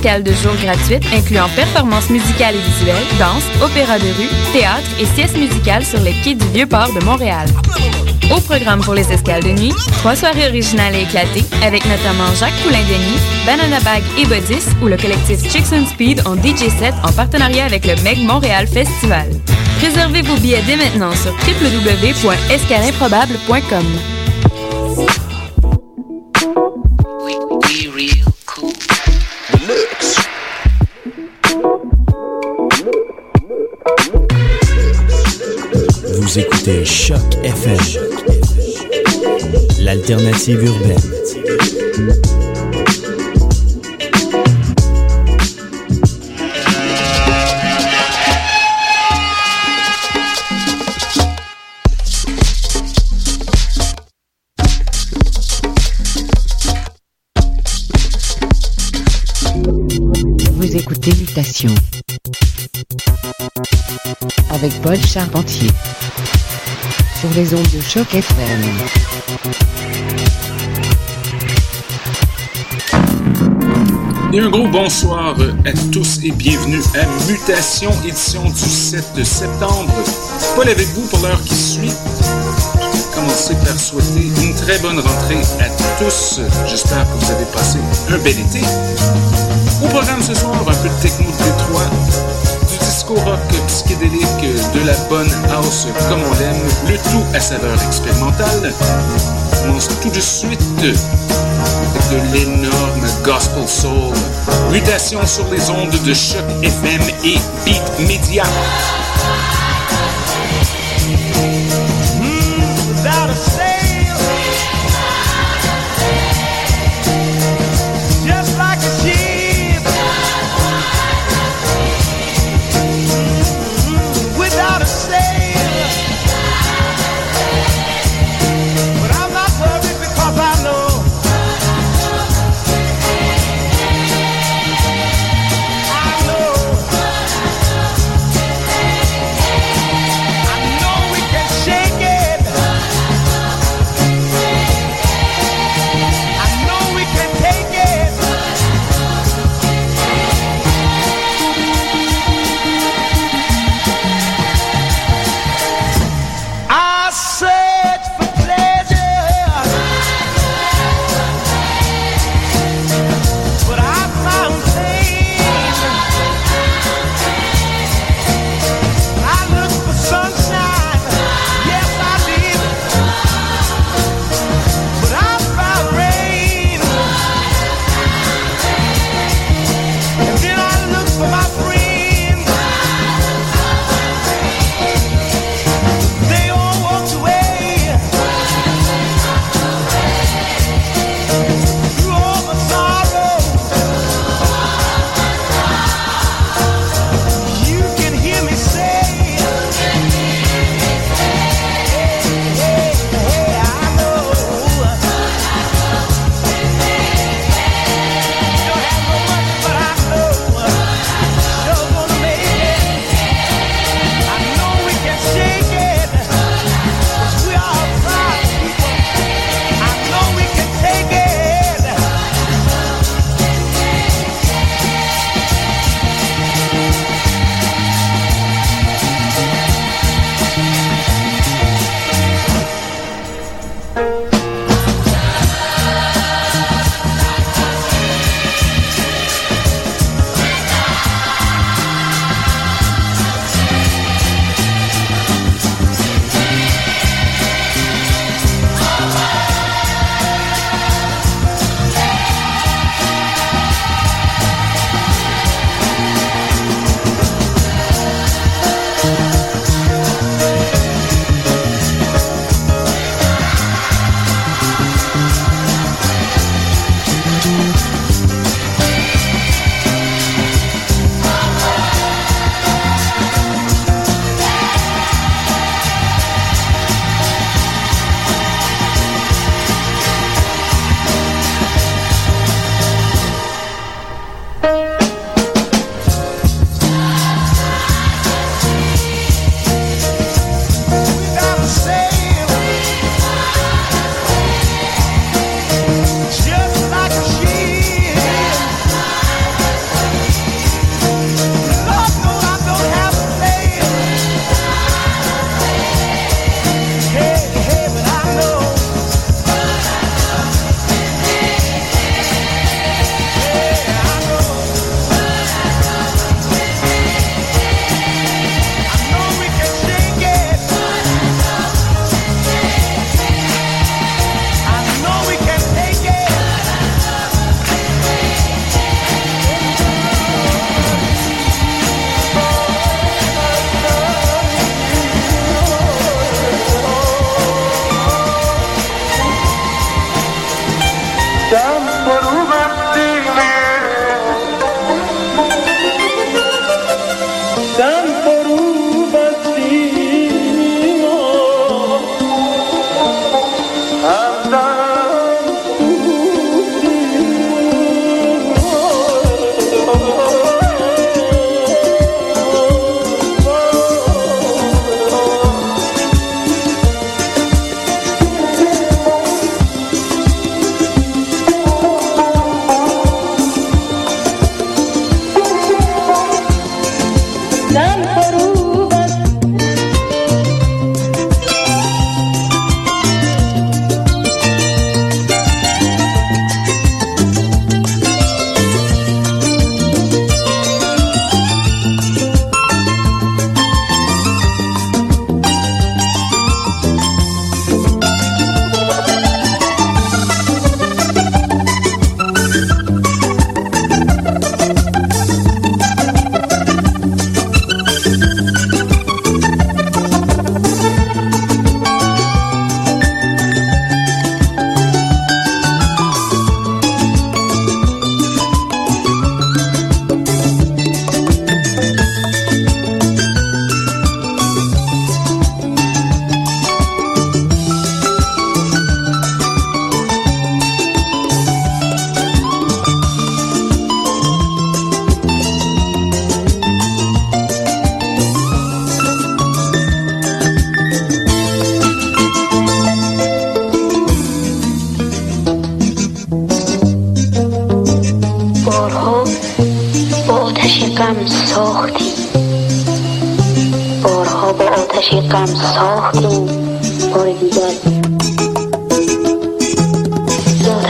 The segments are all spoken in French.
de jour gratuite incluant performances musicales et visuelles, danse, opéra de rue, théâtre et sieste musicale sur les quais du Vieux-Port de Montréal. Au programme pour les escales de nuit, trois soirées originales et éclatées avec notamment Jacques Poulain-Denis, Banana Bag et Bodis ou le collectif Chicks and Speed en DJ set en partenariat avec le Meg Montréal Festival. Réservez vos billets dès maintenant sur www.escalimprobable.com. écoutez Choc FM, l'alternative urbaine. Vous écoutez Mutation. Avec Paul Charpentier sur les ondes de choc FM. Et un gros bonsoir à tous et bienvenue à Mutation, édition du 7 septembre. Paul avec vous pour l'heure qui suit. Commencer par souhaiter une très bonne rentrée à tous. J'espère que vous avez passé un bel été. Au programme ce soir, un peu de techno de Détroit, du disco rock psychédélique, de la bonne house comme on l'aime, le tout à saveur expérimentale. On commence tout de suite de l'énorme gospel soul. Mutation sur les ondes de choc FM et Beat Media.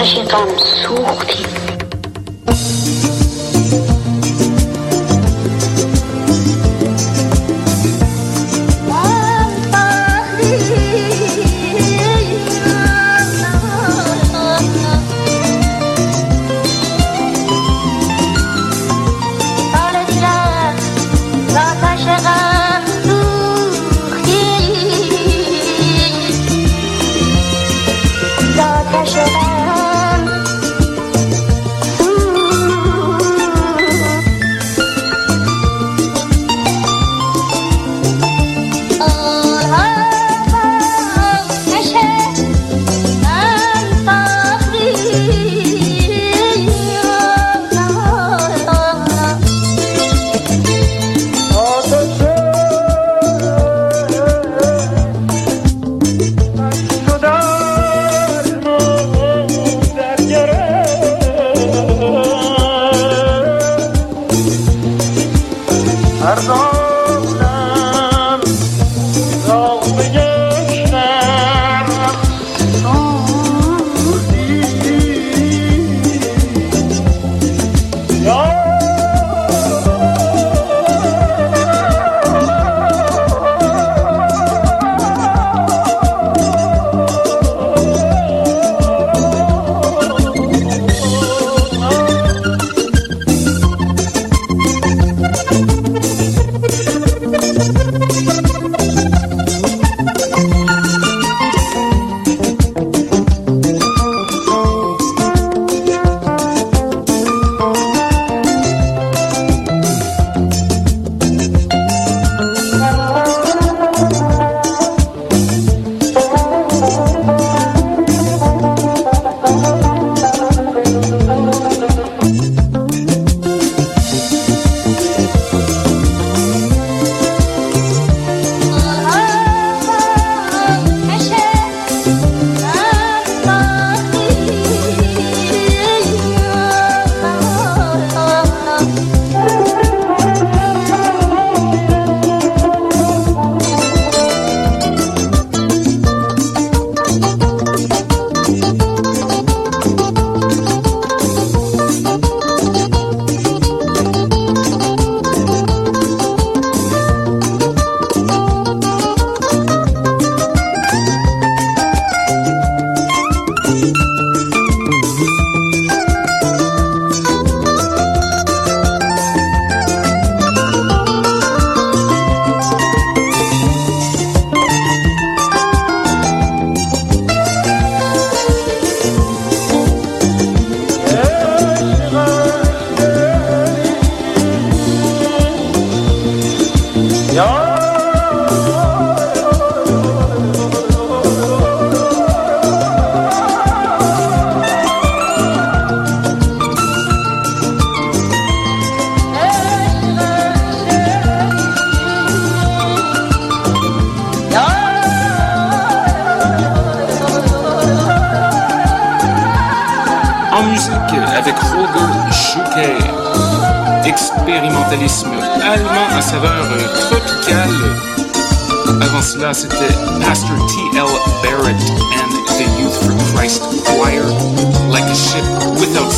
غم سوختی.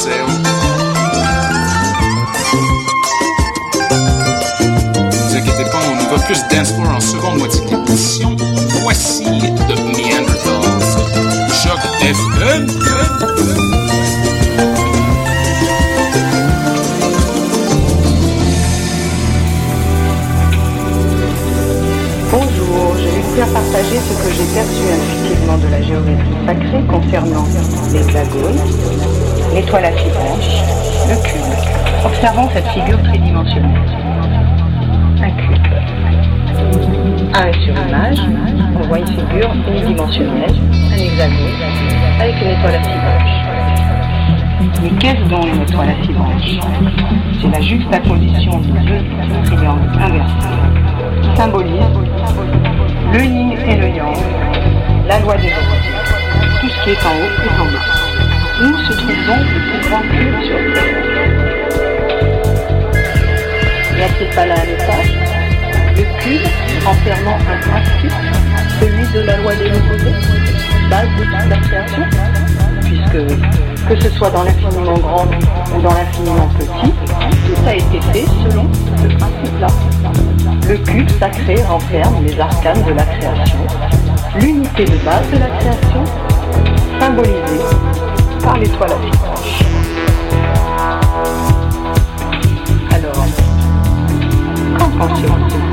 Ne vous inquiétez pas, on y va plus dance floor en seconde moitié d'édition. Voici The Neanderthals. Choc FM. Bonjour, je vais vous faire partager ce que j'ai perçu intuitivement de la géométrie sacrée concernant l'hexagone, l'étoile à branches, le cube. Observons cette figure tridimensionnelle. Un cube. Un sur image, on voit une figure unidimensionnelle, un hexagone, avec une étoile à branches. Mais qu'est-ce donc une étoile à branches C'est la juxtaposition de deux triangles inversés symbolise le yin et le yang, la loi des opposites. Tout ce qui est en haut est en bas. Où se trouve donc le plus grand cube sur Terre? Y a-t-il pas là un Le cube enfermant un principe, celui de la loi des opposés, base de toute la création? Puisque, que ce soit dans l'infiniment grand ou dans l'infiniment petit, tout a été fait selon ce principe-là. Le cube sacré renferme les arcanes de la création, l'unité de base de la création, symbolisée par l'étoile à six branches. Alors, qu'en pensez-vous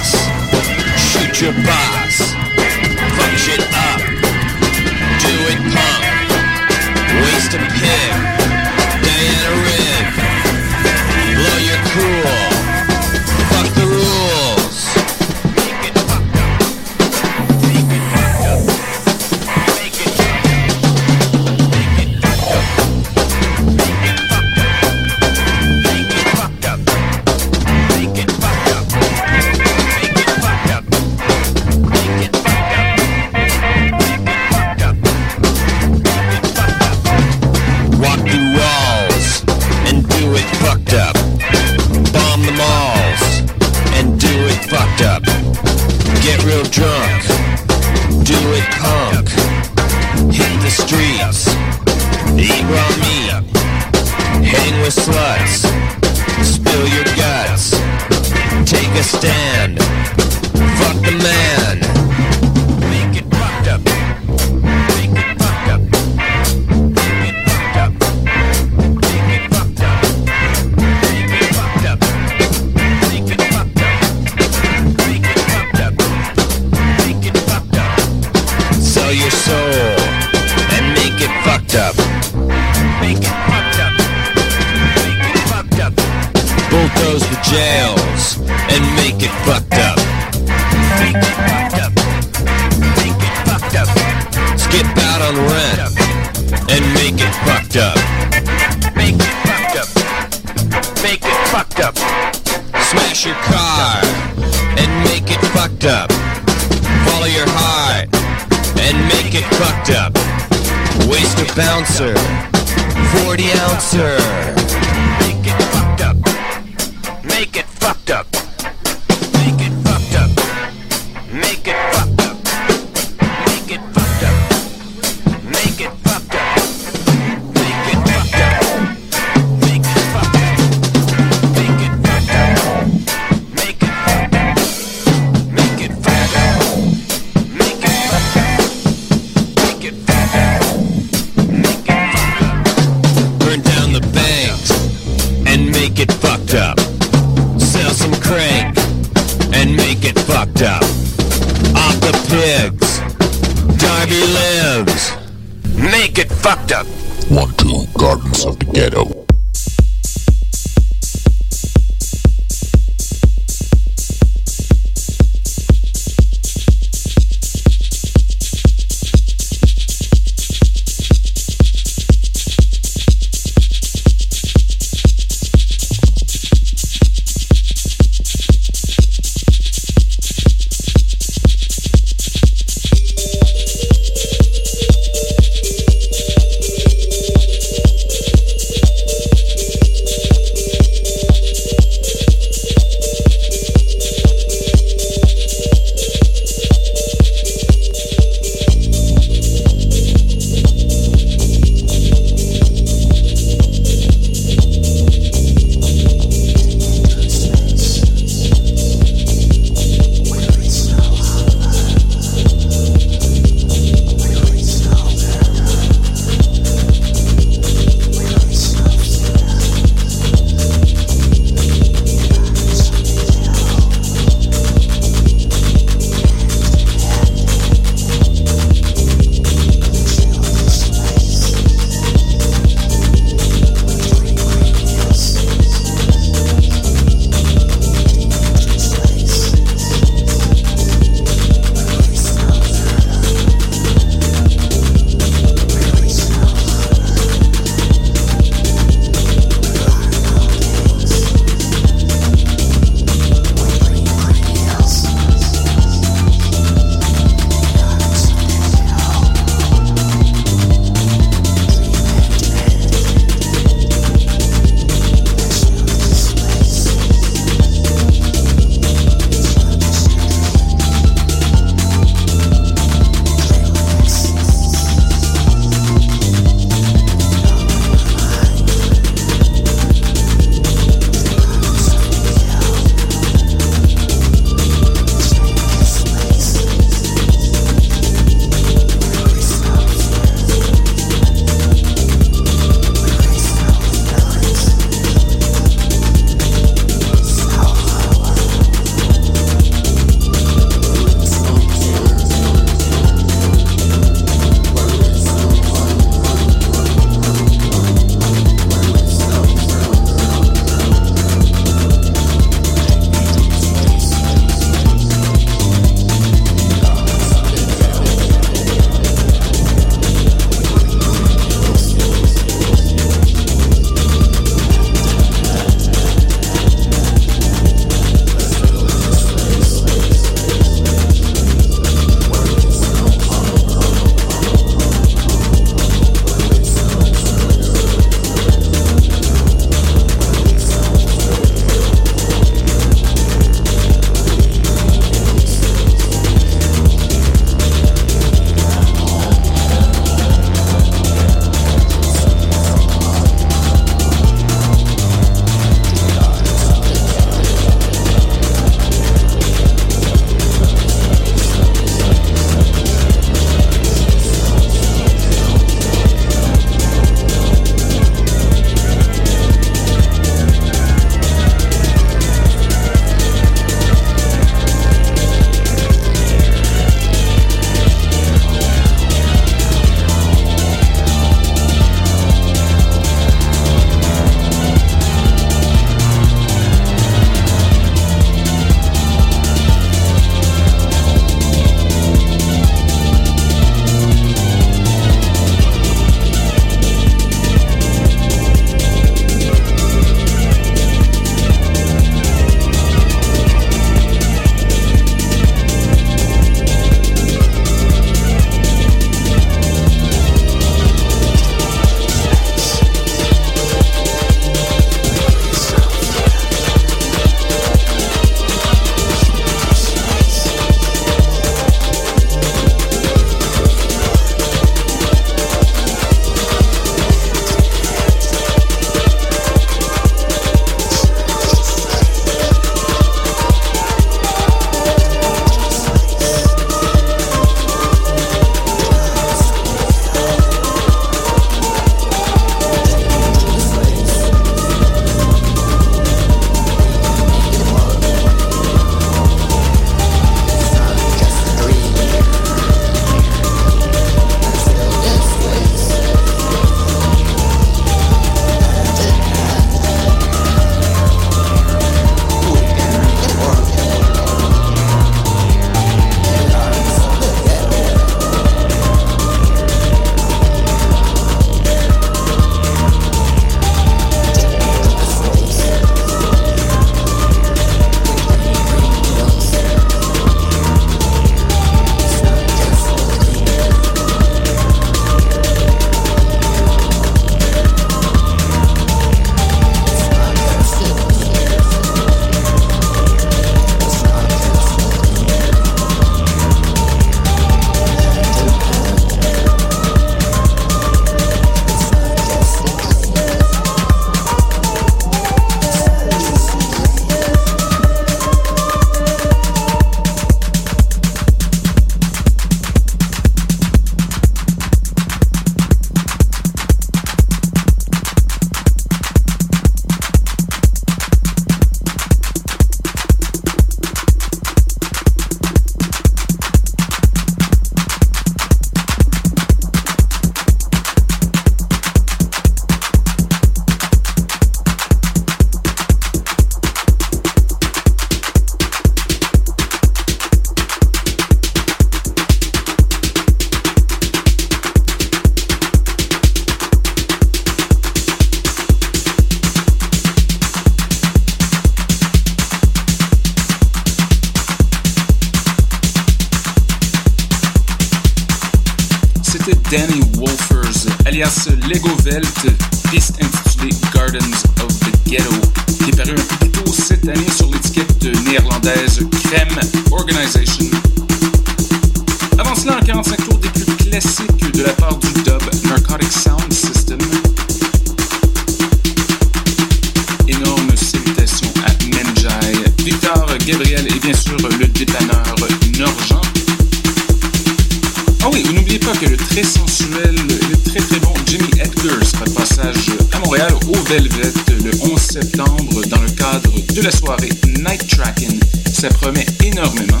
oui, n'oubliez pas que le très sensuel, le très très bon Jimmy Edgar sera de passage à Montréal au Velvet le 11 septembre dans le cadre de la soirée Night Tracking. Ça promet énormément.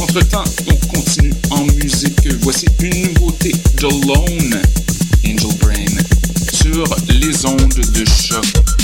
Entre-temps, on continue en musique. Voici une nouveauté de Lone Angel Brain sur les ondes de choc.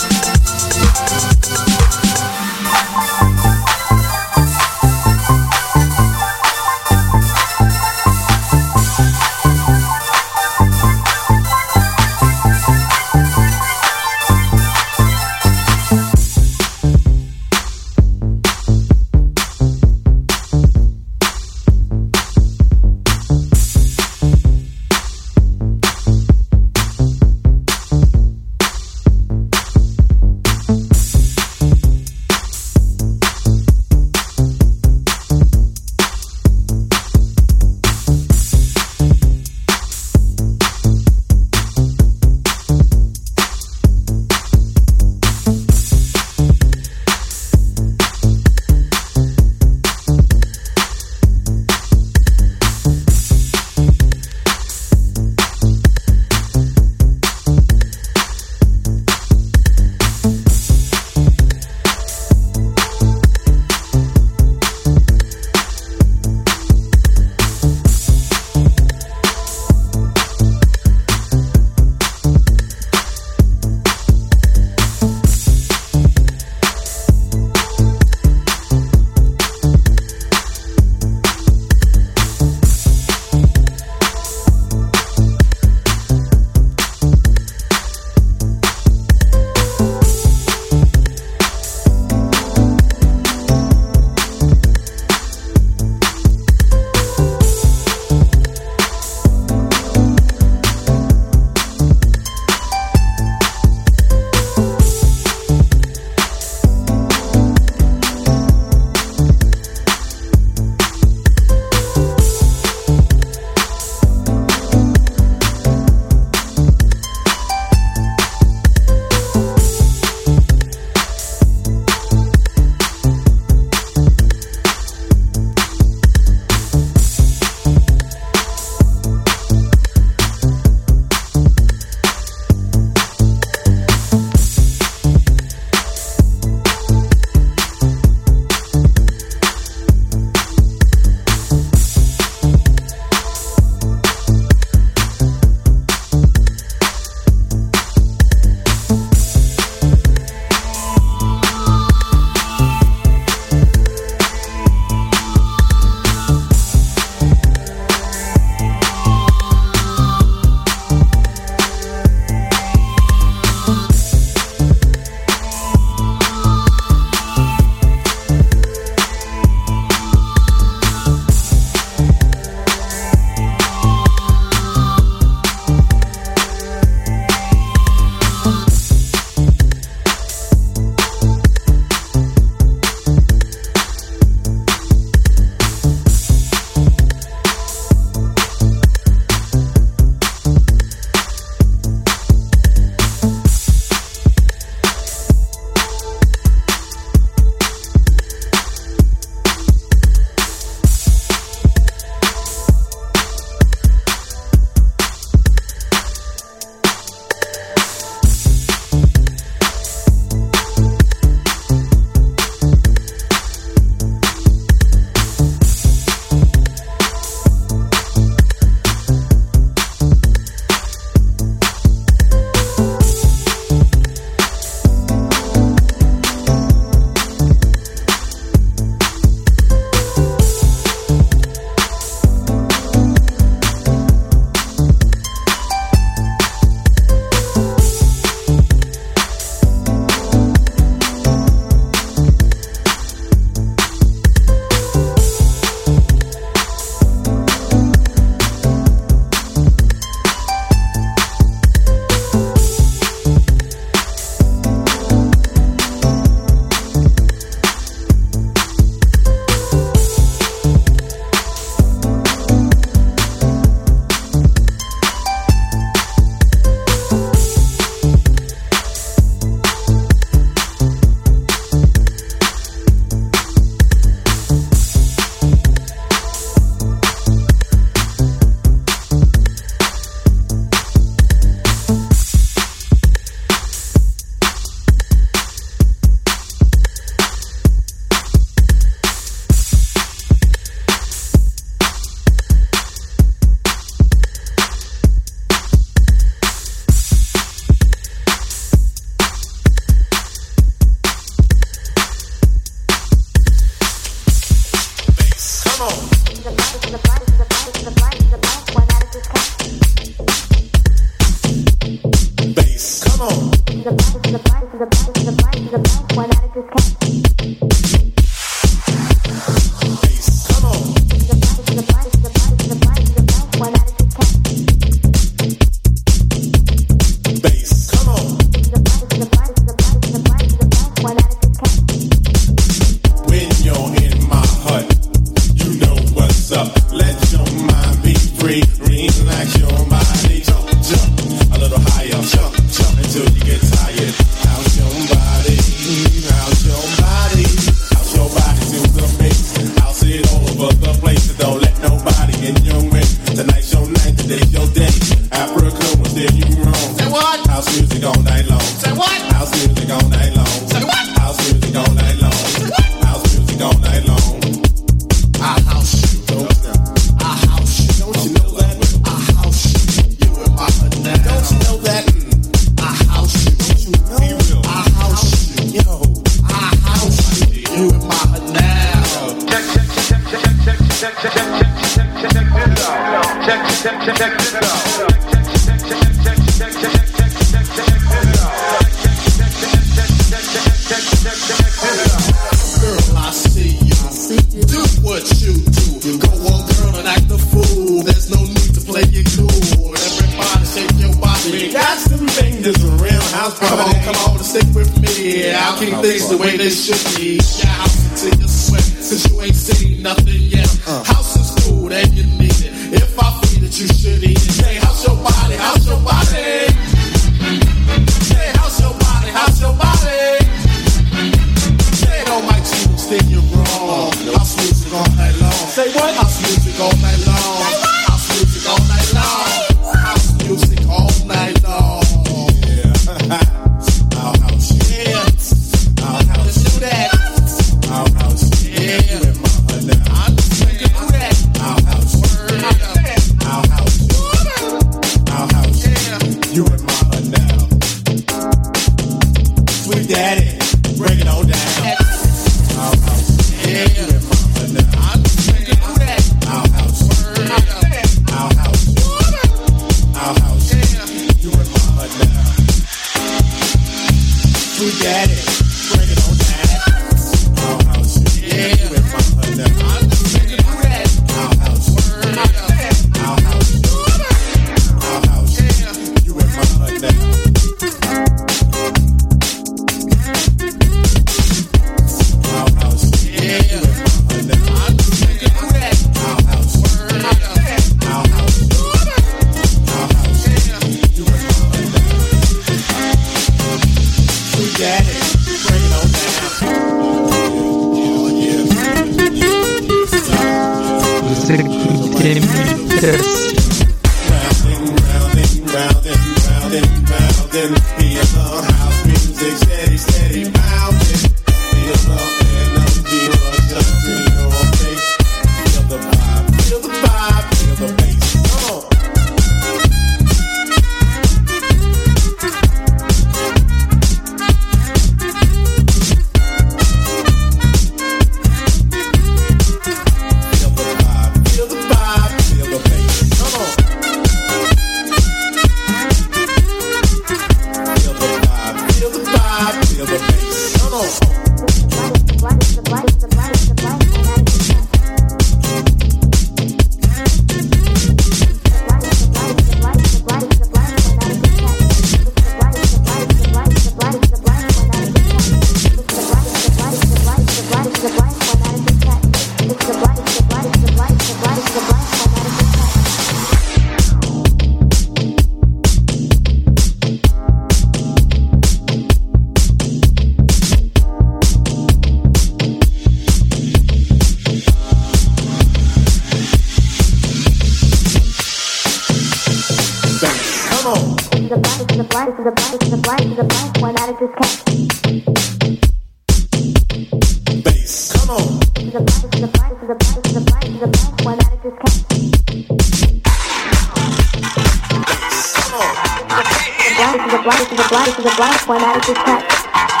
black, this is a black, this is a black, this is a black one out of this pack.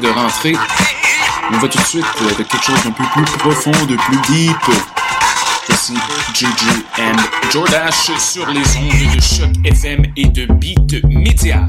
De rentrée. On va tout de suite avec quelque chose d'un peu plus profond, de plus deep. Voici Juju and Jordash sur les ondes de choc FM et de Beat Media.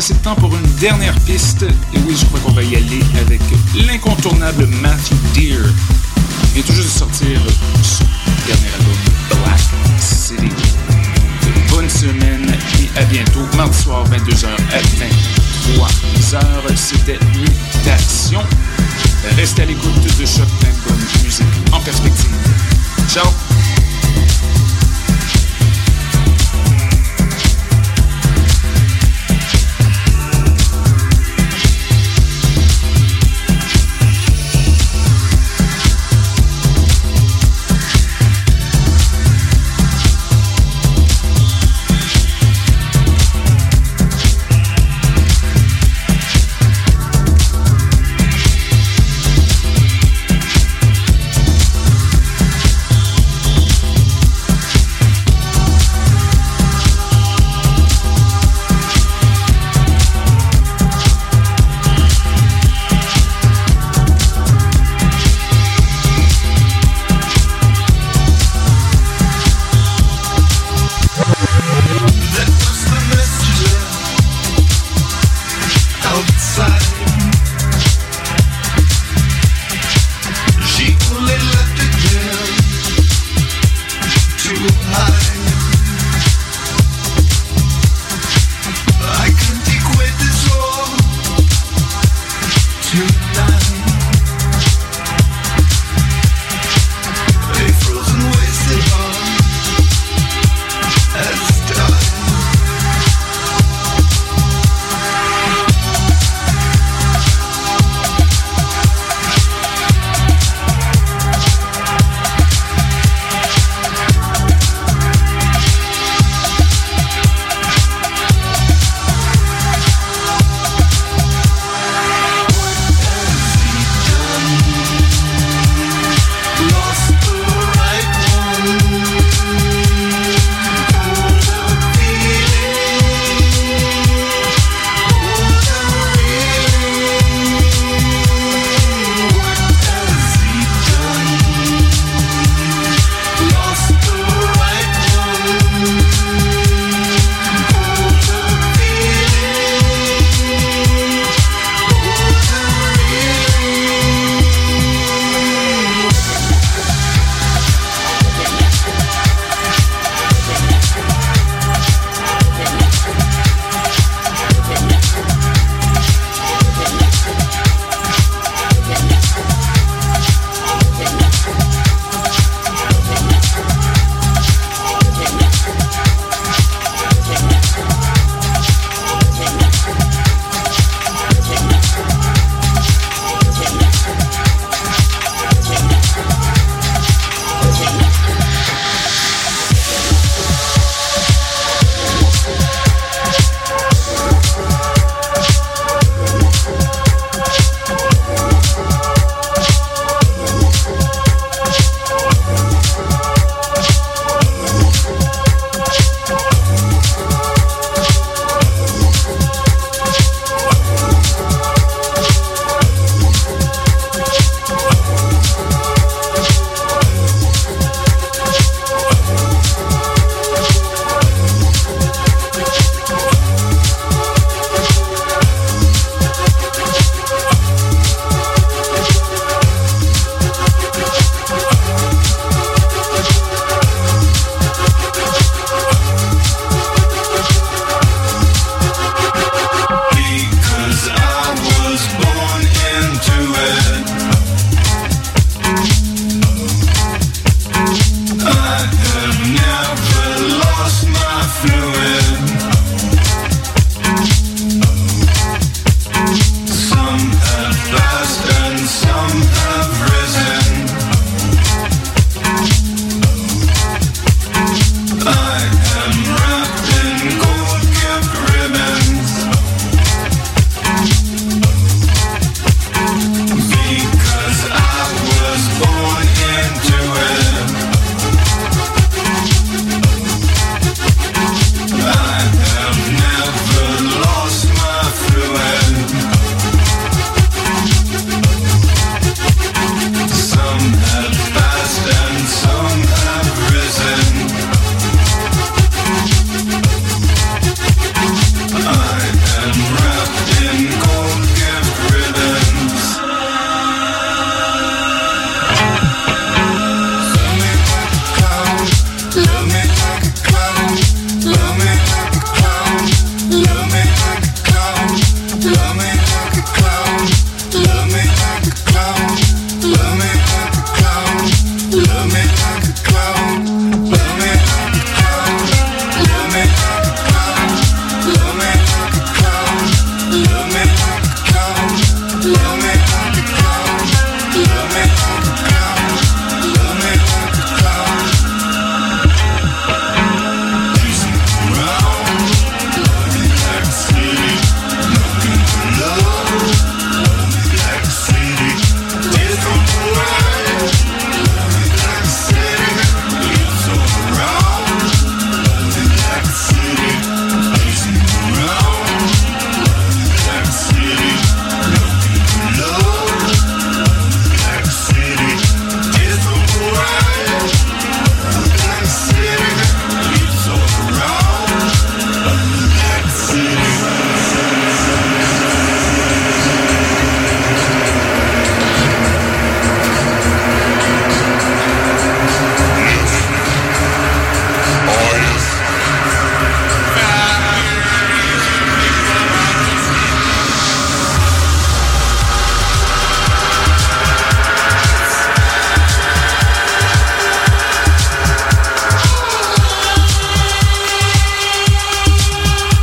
assez de temps pour une dernière piste. Et oui, je crois qu'on va y aller avec l'incontournable Matthew